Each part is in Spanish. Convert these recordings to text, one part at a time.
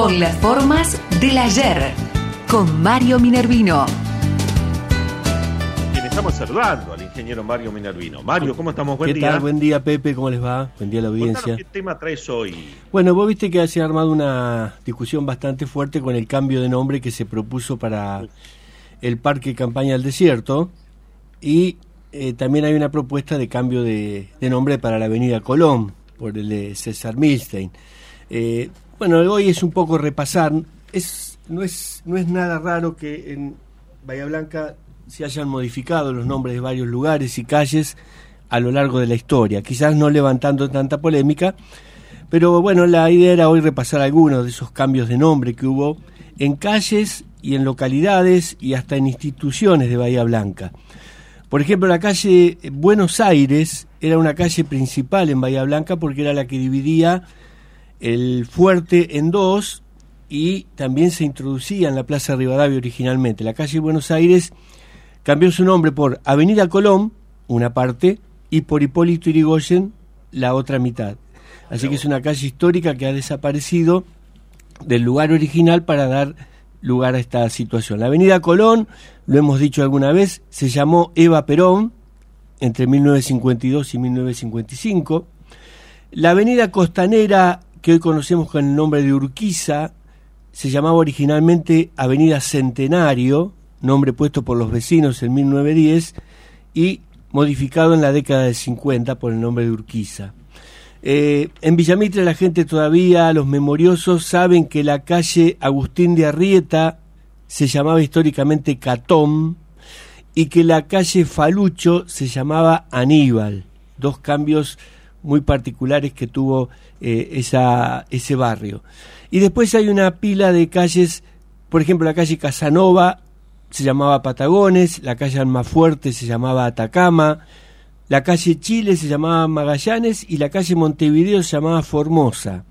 con las formas del ayer, con Mario Minervino. Quien estamos saludando al ingeniero Mario Minervino. Mario, ¿cómo estamos? Buen ¿Qué día. tal? Buen día, Pepe, ¿cómo les va? Buen día a la audiencia. Contanos ¿Qué tema traes hoy? Bueno, vos viste que se ha armado una discusión bastante fuerte con el cambio de nombre que se propuso para el Parque Campaña del Desierto y eh, también hay una propuesta de cambio de, de nombre para la Avenida Colón por el de César Milstein. Eh, bueno, hoy es un poco repasar, es, no, es, no es nada raro que en Bahía Blanca se hayan modificado los nombres de varios lugares y calles a lo largo de la historia, quizás no levantando tanta polémica, pero bueno, la idea era hoy repasar algunos de esos cambios de nombre que hubo en calles y en localidades y hasta en instituciones de Bahía Blanca. Por ejemplo, la calle Buenos Aires era una calle principal en Bahía Blanca porque era la que dividía el fuerte en dos y también se introducía en la Plaza Rivadavia originalmente. La calle Buenos Aires cambió su nombre por Avenida Colón, una parte, y por Hipólito Yrigoyen, la otra mitad. Así que es una calle histórica que ha desaparecido del lugar original para dar lugar a esta situación. La Avenida Colón, lo hemos dicho alguna vez, se llamó Eva Perón entre 1952 y 1955. La Avenida Costanera, que hoy conocemos con el nombre de Urquiza, se llamaba originalmente Avenida Centenario, nombre puesto por los vecinos en 1910 y modificado en la década del 50 por el nombre de Urquiza. Eh, en Villamitre la gente todavía, los memoriosos, saben que la calle Agustín de Arrieta se llamaba históricamente Catón y que la calle Falucho se llamaba Aníbal. Dos cambios muy particulares que tuvo eh, esa, ese barrio. Y después hay una pila de calles, por ejemplo la calle Casanova se llamaba Patagones, la calle Almafuerte se llamaba Atacama, la calle Chile se llamaba Magallanes y la calle Montevideo se llamaba Formosa.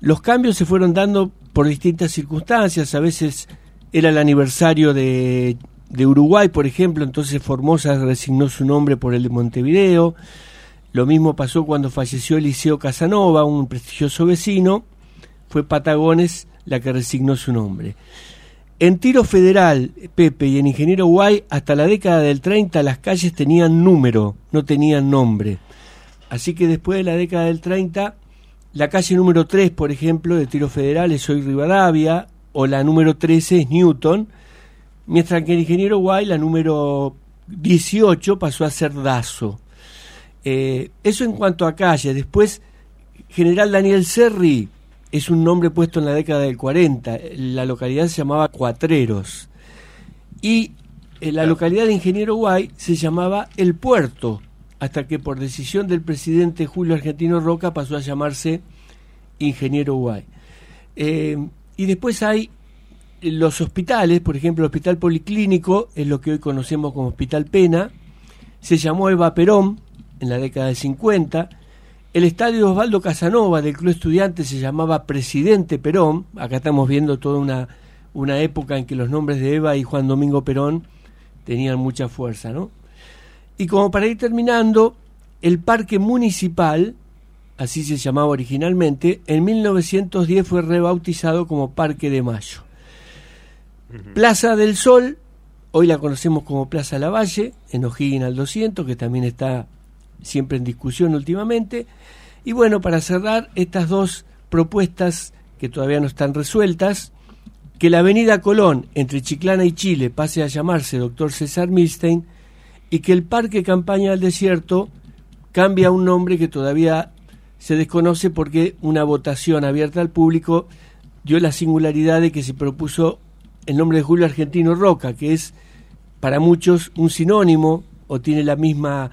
Los cambios se fueron dando por distintas circunstancias, a veces era el aniversario de, de Uruguay, por ejemplo, entonces Formosa resignó su nombre por el de Montevideo. Lo mismo pasó cuando falleció Eliseo Casanova, un prestigioso vecino, fue Patagones la que resignó su nombre. En Tiro Federal, Pepe, y en Ingeniero Guay, hasta la década del 30 las calles tenían número, no tenían nombre. Así que después de la década del 30, la calle número 3, por ejemplo, de Tiro Federal es hoy Rivadavia, o la número 13 es Newton, mientras que en Ingeniero Guay la número 18 pasó a ser Dazo. Eh, eso en cuanto a calle. Después, General Daniel Serri es un nombre puesto en la década del 40. La localidad se llamaba Cuatreros. Y en la localidad de Ingeniero Guay se llamaba El Puerto, hasta que por decisión del presidente Julio Argentino Roca pasó a llamarse Ingeniero Guay. Eh, y después hay los hospitales, por ejemplo, el Hospital Policlínico, es lo que hoy conocemos como Hospital Pena, se llamó Eva Perón en la década del 50, el estadio Osvaldo Casanova del Club Estudiante se llamaba Presidente Perón. Acá estamos viendo toda una, una época en que los nombres de Eva y Juan Domingo Perón tenían mucha fuerza, ¿no? Y como para ir terminando, el Parque Municipal, así se llamaba originalmente, en 1910 fue rebautizado como Parque de Mayo. Plaza del Sol, hoy la conocemos como Plaza Lavalle, en O'Higgins al 200, que también está siempre en discusión últimamente. Y bueno, para cerrar estas dos propuestas que todavía no están resueltas, que la avenida Colón entre Chiclana y Chile pase a llamarse Doctor César Milstein y que el Parque Campaña del Desierto cambie a un nombre que todavía se desconoce porque una votación abierta al público dio la singularidad de que se propuso el nombre de Julio Argentino Roca, que es para muchos un sinónimo o tiene la misma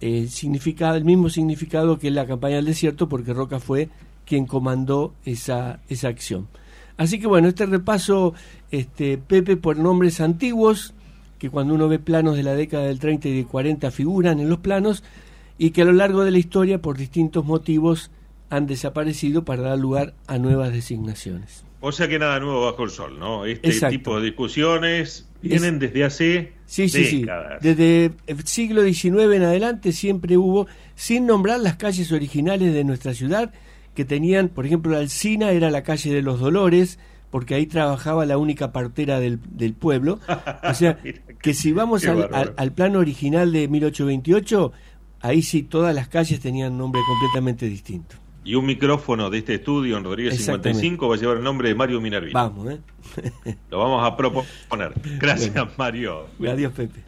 eh, el mismo significado que la campaña del desierto, porque Roca fue quien comandó esa, esa acción. Así que bueno, este repaso, este, Pepe, por nombres antiguos, que cuando uno ve planos de la década del 30 y del 40 figuran en los planos, y que a lo largo de la historia, por distintos motivos, han desaparecido para dar lugar a nuevas designaciones. O sea que nada nuevo bajo el sol, ¿no? Este Exacto. tipo de discusiones vienen es, desde hace sí, sí, décadas. Sí. Desde el siglo XIX en adelante siempre hubo, sin nombrar las calles originales de nuestra ciudad que tenían, por ejemplo, la Alcina era la calle de los Dolores, porque ahí trabajaba la única partera del, del pueblo. O sea, que si vamos al, al, plano original de 1828, ahí sí todas las calles tenían nombre completamente distinto. Y un micrófono de este estudio en Rodríguez 55 va a llevar el nombre de Mario Minervino. Vamos, ¿eh? Lo vamos a proponer. Gracias, Mario. Adiós, Pepe.